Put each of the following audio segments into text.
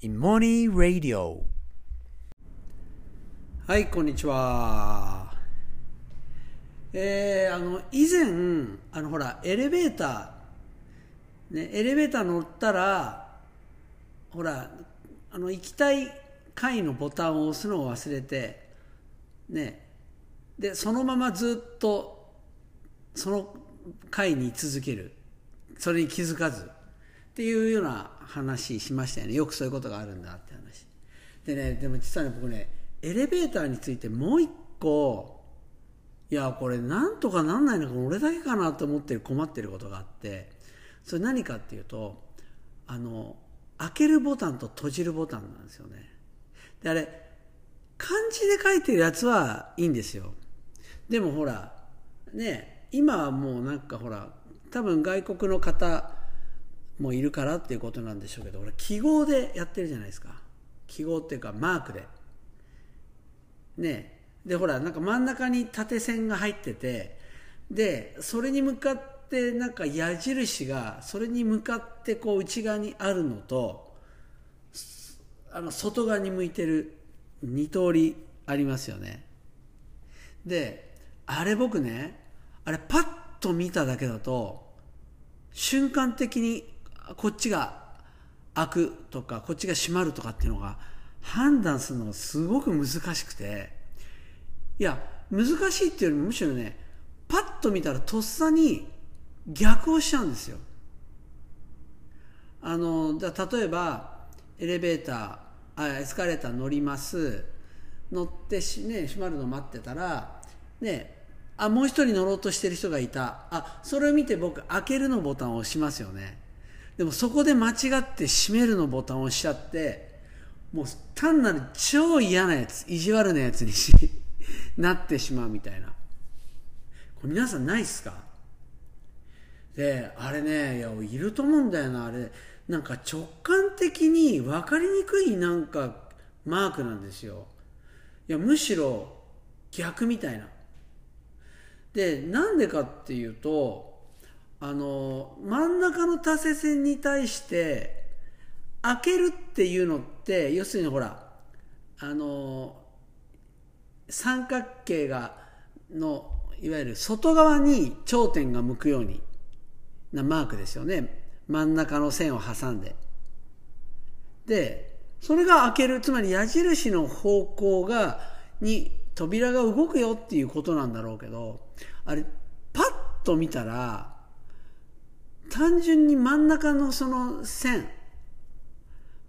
Imoni Radio はい、こんにちは。えー、あの、以前、あの、ほら、エレベーター、ね、エレベーター乗ったら、ほら、あの、行きたい階のボタンを押すのを忘れて、ね、で、そのままずっと、その階に居続ける。それに気づかず。っていうような話しましたよね。よくそういうことがあるんだって話。でね、でも実はね、僕ね、エレベーターについてもう一個、いや、これなんとかなんないのか俺だけかなと思ってる困ってることがあって、それ何かっていうと、あの、開けるボタンと閉じるボタンなんですよね。で、あれ、漢字で書いてるやつはいいんですよ。でもほら、ね、今はもうなんかほら、多分外国の方もいるからっていうことなんでしょうけど、俺記号でやってるじゃないですか。記号っていうかマークで。ねでほらなんか真ん中に縦線が入っててでそれに向かってなんか矢印がそれに向かってこう内側にあるのとあの外側に向いてる2通りありますよねであれ僕ねあれパッと見ただけだと瞬間的にこっちが開くとかこっちが閉まるとかっていうのが判断するのがすごく難しくていや難しいっていうよりもむしろねパッと見たらとっさに逆をしちゃうんですよ。あのだ例えばエレベーターあエスカレーター乗ります。乗ってし、ね、閉まるの待ってたらねあもう一人乗ろうとしてる人がいた。あそれを見て僕開けるのボタンを押しますよね。でもそこで間違って閉めるのボタンを押しちゃってもう単なる超嫌なやつ意地悪なやつにし なってしまうみたいな。これ皆さんないっすか？であれねいやいると思うんだよな。あれなんか直感的に分かりにくいなんかマークなんですよ。いやむしろ逆みたいな。でなんでかっていうとあの真ん中の縦線に対して開けるっていうのって要するにほらあの三角形がのいわゆる外側に頂点が向くようになマークですよね。真ん中の線を挟んで。でそれが開けるつまり矢印の方向がに扉が動くよっていうことなんだろうけどあれパッと見たら単純に真ん中のその線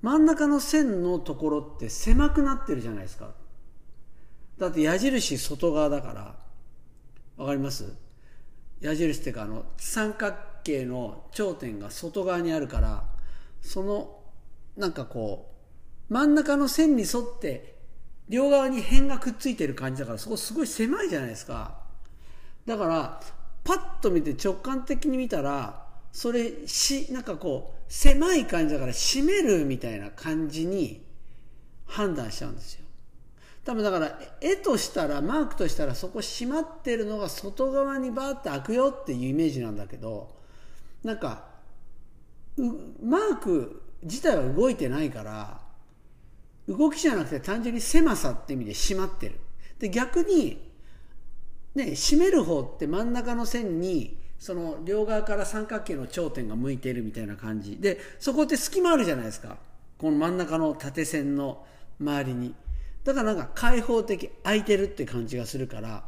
真ん中の線のところって狭くなってるじゃないですか。だって矢印外側だからわかります？矢印っていうかあの三角形の頂点が外側にあるからそのなんかこう真ん中の線に沿って両側に辺がくっついてる感じだからそこすごい狭いじゃないですか。だからパッと見て直感的に見たらそれしなんかこう狭い感じだから閉めるみたいな感じに判断しちゃうんですよ。多分だから絵としたらマークとしたらそこ閉まってるのが外側にバーって開くよっていうイメージなんだけどなんかマーク自体は動いてないから動きじゃなくて単純に狭さって意味で閉まってる。で逆にね閉める方って真ん中の線にその両側から三角形の頂点が向いているみたいな感じ。でそこって隙間あるじゃないですか。この真ん中の縦線の周りに。だからなんか開放的空いてるって感じがするから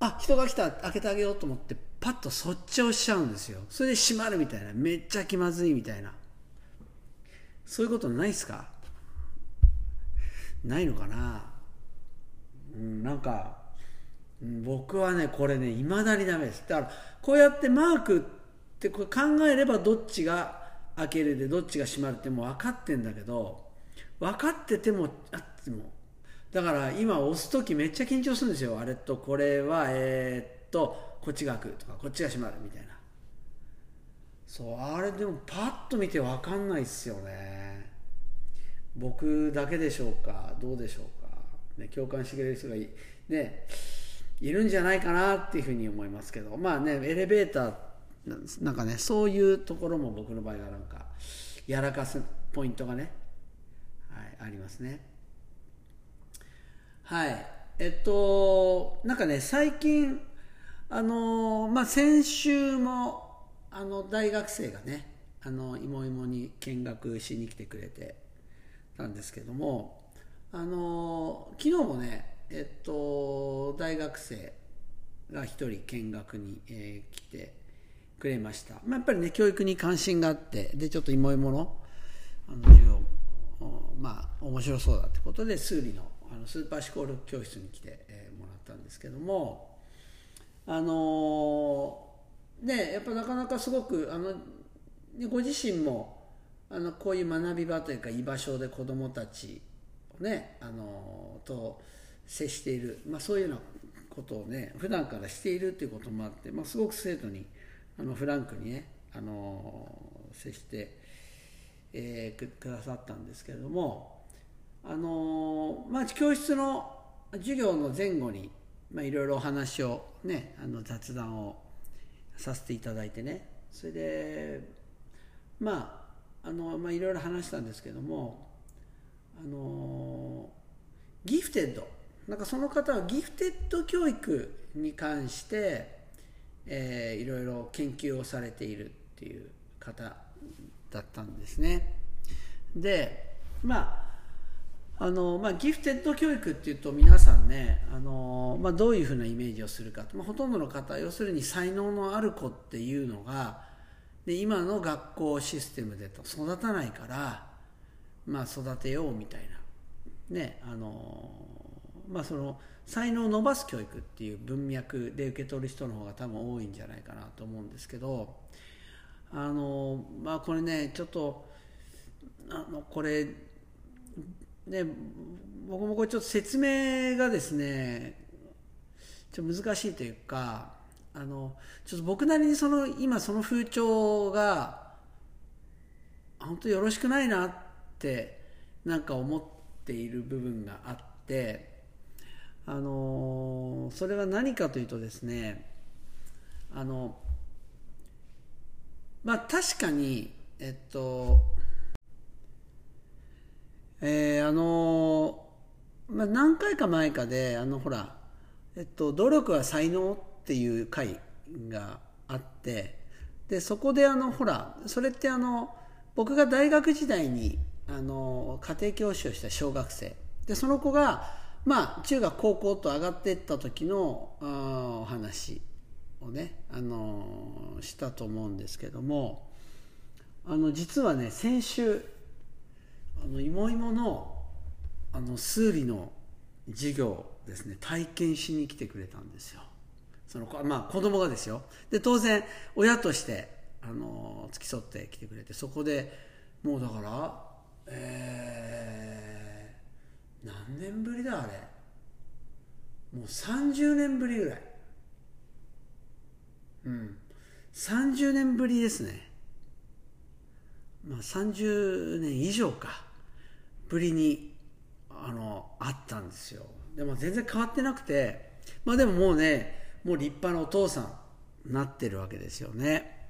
あ人が来た開けてあげようと思ってパッとそっちをしちゃうんですよ。それで閉まるみたいな。めっちゃ気まずいみたいな。そういうことないっすか？ないのかな、うん、なんか僕はねこれねいまだにダメです。だからこうやってマークってこれ考えればどっちが開けるでどっちが閉まるってもう分かってんだけど分かっててもあってもだから今押す時めっちゃ緊張するんですよ。あれとこれはえー、っとこっちが開くとかこっちが閉まるみたいな。そうあれでもパッと見て分かんないっすよね。僕だけでしょうかどうでしょうか、ね、共感してくれる人がいねいるんじゃないかなっていうふうに思いますけど。まあねエレベーターなんかねそういうところも僕の場合はなんかやらかすポイントがねはいありますね。はい。えっとなんかね最近あのまあ先週もあの大学生がねあのいもいもに見学しに来てくれてたんですけどもあの昨日もねえっと大学生が一人見学に、えー、来てくれました、まあ、やっぱりね教育に関心があってでちょっといもいものあの授業まあ面白そうだってことで数理のあのスーパーシコール教室に来て、えー、もらったんですけどもあのー、ねやっぱなかなかすごくあのご自身もあのこういう学び場というか居場所で子どもたちをねあのと接している、まあ、そういうようなことをね普段からしているということもあって、まあ、すごく生徒にあのフランクにねあの接して、えー、くださったんですけれどもあの、まあ、教室の授業の前後に、いろいろお話をねあの雑談をさせていただいてねそれでまああの、まあ、いろいろ話したんですけどもあのギフテッドなんかその方はギフテッド教育に関してえー、いろいろ研究をされているっていう方だったんですね。でまああのまあ、ギフテッド教育っていうと皆さんねあの、まあ、どういうふうなイメージをするかまあ、ほとんどの方要するに才能のある子っていうのがで今の学校システムでと育たないから、まあ、育てようみたいなねあのまあその才能を伸ばす教育っていう文脈で受け取る人の方が多分多いんじゃないかなと思うんですけどあのまあこれねちょっとあのこれね僕もこれちょっと説明がですねちょっと難しいというかあのちょっと僕なりにその今その風潮が本当よろしくないなってなんか思っている部分があってあのそれは何かというとですねあのまあ確かにえっとえー、あのまあ、何回か前かであのほら、えっと、努力は才能っていう回があってでそこであのほらそれってあの僕が大学時代にあの家庭教師をした小学生。でその子がまあ中学高校と上がっていった時のあお話をね、あのしたと思うんですけどもあの実はね先週あのいもいものあの数理の授業ですね体験しに来てくれたんですよ。そのまあ子供がですよ。で当然親としてあの付き添ってきてくれてそこでもうだからえー何年ぶりだあれ。もう30年ぶりぐらい。うん。30年ぶりですね。まあ30年以上か。ぶりにあのあったんですよ。でも全然変わってなくて。まあでももうねもう立派なお父さんなってるわけですよね。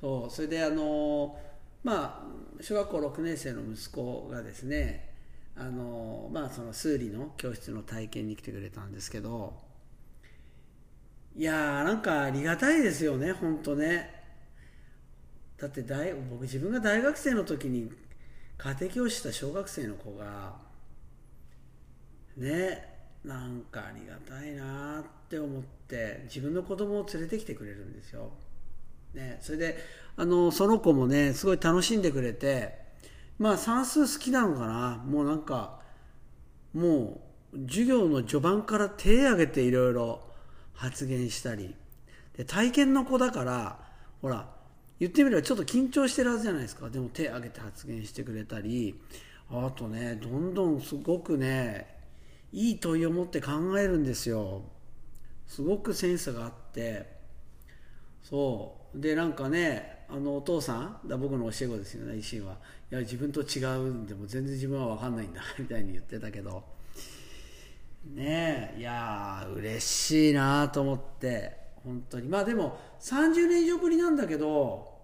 そう。それであのまあ小学校6年生の息子がですねあのまあその数理の教室の体験に来てくれたんですけどいやーなんかありがたいですよね本当ね。だって大僕自分が大学生の時に家庭教師した小学生の子がねなんかありがたいなって思って自分の子供を連れてきてくれるんですよ、ね、それであのその子もねすごい楽しんでくれてまあ算数好きなのかな。もうなんかもう授業の序盤から手挙げていろいろ発言したり。で体験の子だからほら言ってみればちょっと緊張してるはずじゃないですか。でも手挙げて発言してくれたり。あとねどんどんすごくねいい問いを持って考えるんですよ。すごくセンスがあって。そう。でなんかねあのお父さんだ僕の教え子ですよね維新は。いや自分と違うんでも全然自分は分かんないんだ みたいに言ってたけど。ねえいや嬉しいなと思って本当に。まあでも30年以上ぶりなんだけど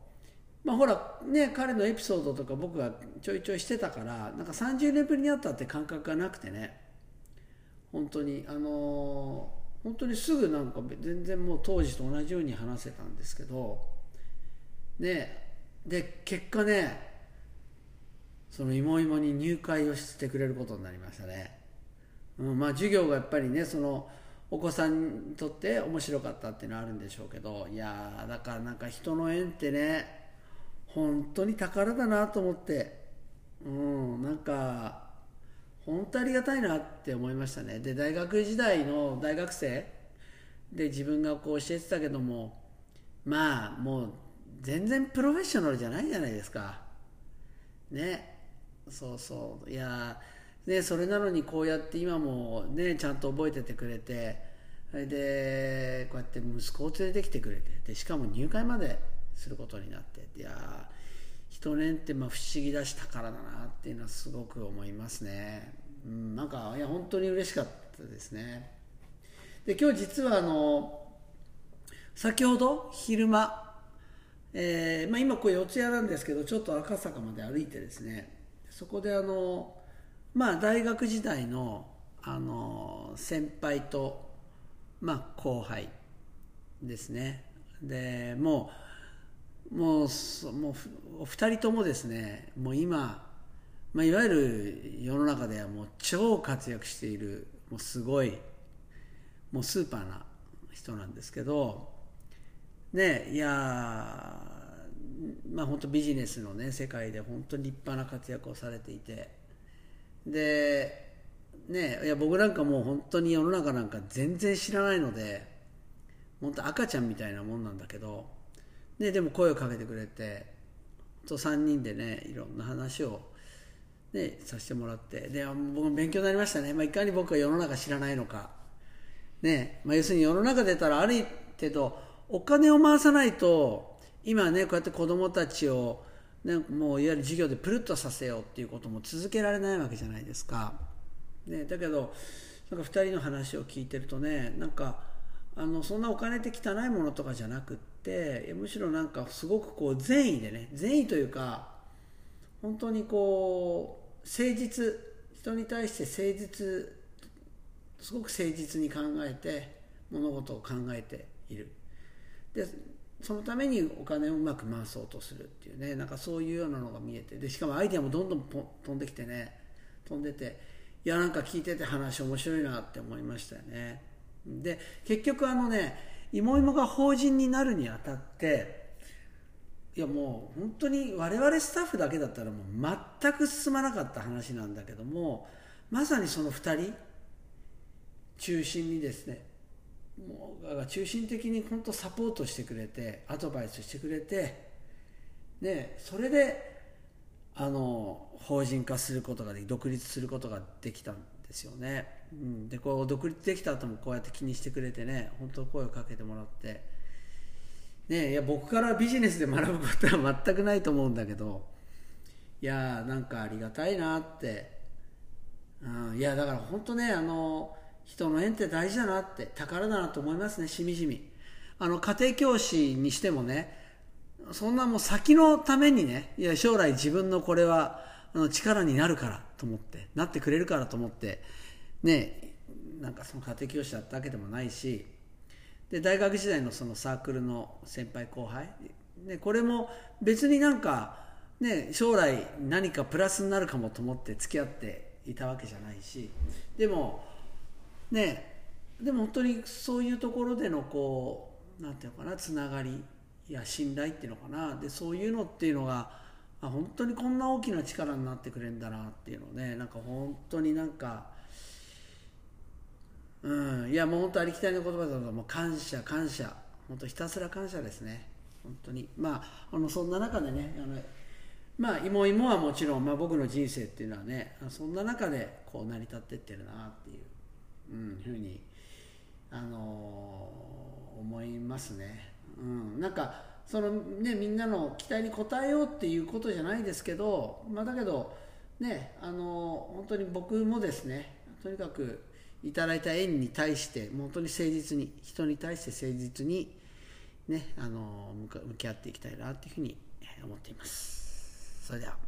まあほらね彼のエピソードとか僕がちょいちょいしてたからなんか30年ぶりに会ったって感覚がなくてね。本当にあの本当にすぐなんか全然もう当時と同じように話せたんですけどねで結果ねその芋芋に入会をしてくれることになりましたね、うん、まあ授業がやっぱりねそのお子さんにとって面白かったっていうのはあるんでしょうけどいやだからなんか人の縁ってね本当に宝だなと思ってうんなんか本当ありがたいなって思いましたね。で大学時代の大学生で自分がこう教えてたけどもまあもう全然プロフェッショナルじゃないじゃないですか。ね。そうそう。いやねそれなのにこうやって今もねちゃんと覚えててくれてそれでこうやって息子を連れてきてくれてでしかも入会まですることになっていや人年ってまあ不思議だし宝だなっていうのはすごく思いますね、うん、なんかいや本当に嬉しかったですね。で今日実はあの先ほど昼間えーまあ、今これ四谷なんですけどちょっと赤坂まで歩いてですねそこであの、まあ、大学時代のあの先輩と、まあ、後輩ですね。でもうもうもうお二人ともですねもう今、まあ、いわゆる世の中ではもう超活躍しているもうすごいもうスーパーな人なんですけどねいやまあ本当ビジネスのね世界で本当に立派な活躍をされていて。でねいや僕なんかもう本当に世の中なんか全然知らないので本当赤ちゃんみたいなもんなんだけど、ね、でも声をかけてくれてと3人でねいろんな話を、ね、させてもらってで僕も勉強になりましたね、まあ、いかに僕は世の中知らないのか、ねまあ、要するに世の中出たらある程度お金を回さないと今ねこうやって子どもたちを、ね、もういわゆる授業でプルッとさせようっていうことも続けられないわけじゃないですか、ね、だけどなんか2人の話を聞いてるとねなんかあのそんなお金って汚いものとかじゃなくってむしろなんかすごくこう善意でね善意というか本当にこう誠実人に対して誠実すごく誠実に考えて物事を考えている。でそのためにお金をうまく回そうとするっていうね。なんかそういうようなのが見えて。でしかもアイデアもどんどん飛んできてね。飛んでていやなんか聞いてて話面白いなって思いましたよね。で結局あのね芋芋が法人になるにあたっていやもう本当に我々スタッフだけだったらもう全く進まなかった話なんだけどもまさにその2人中心にですねもう中心的に本当サポートしてくれてアドバイスしてくれてでそれであの法人化することができ独立することができたんですよね、うん、でこう独立できた後もこうやって気にしてくれてね本当声をかけてもらって。ねいや僕からビジネスで学ぶことは全くないと思うんだけどいやなんかありがたいなって、うん、いやだから本当ねあの人の縁って大事だなって宝だなと思いますねしみじみ。あの家庭教師にしてもねそんなもう先のためにねいや将来自分のこれはあの力になるからと思ってなってくれるからと思ってねなんかその家庭教師だったわけでもないしで大学時代のそのサークルの先輩後輩、ね、これも別になんか、ね、将来何かプラスになるかもと思って付き合っていたわけじゃないしでもねでも本当にそういうところでのこうなんていうのかなつながりや信頼っていうのかな。でそういうのっていうのがあ本当にこんな大きな力になってくれるんだなっていうのね。なんか本当になんかうん。いやもう本当ありきたりの言葉だともう感謝感謝。本当ひたすら感謝ですね。本当に。まああのそんな中でねあのまあ芋芋はもちろん、まあ、僕の人生っていうのはねそんな中でこう成り立ってってるなっていう。うん、ふうに、あのー、思いますね。うん、なんかそのねみんなの期待に応えようっていうことじゃないですけど、まあ、だけどねあのー、本当に僕もですねとにかくいただいた縁に対して本当に誠実に人に対して誠実にねあのー、向き合っていきたいなっていうふうに思っていますそれでは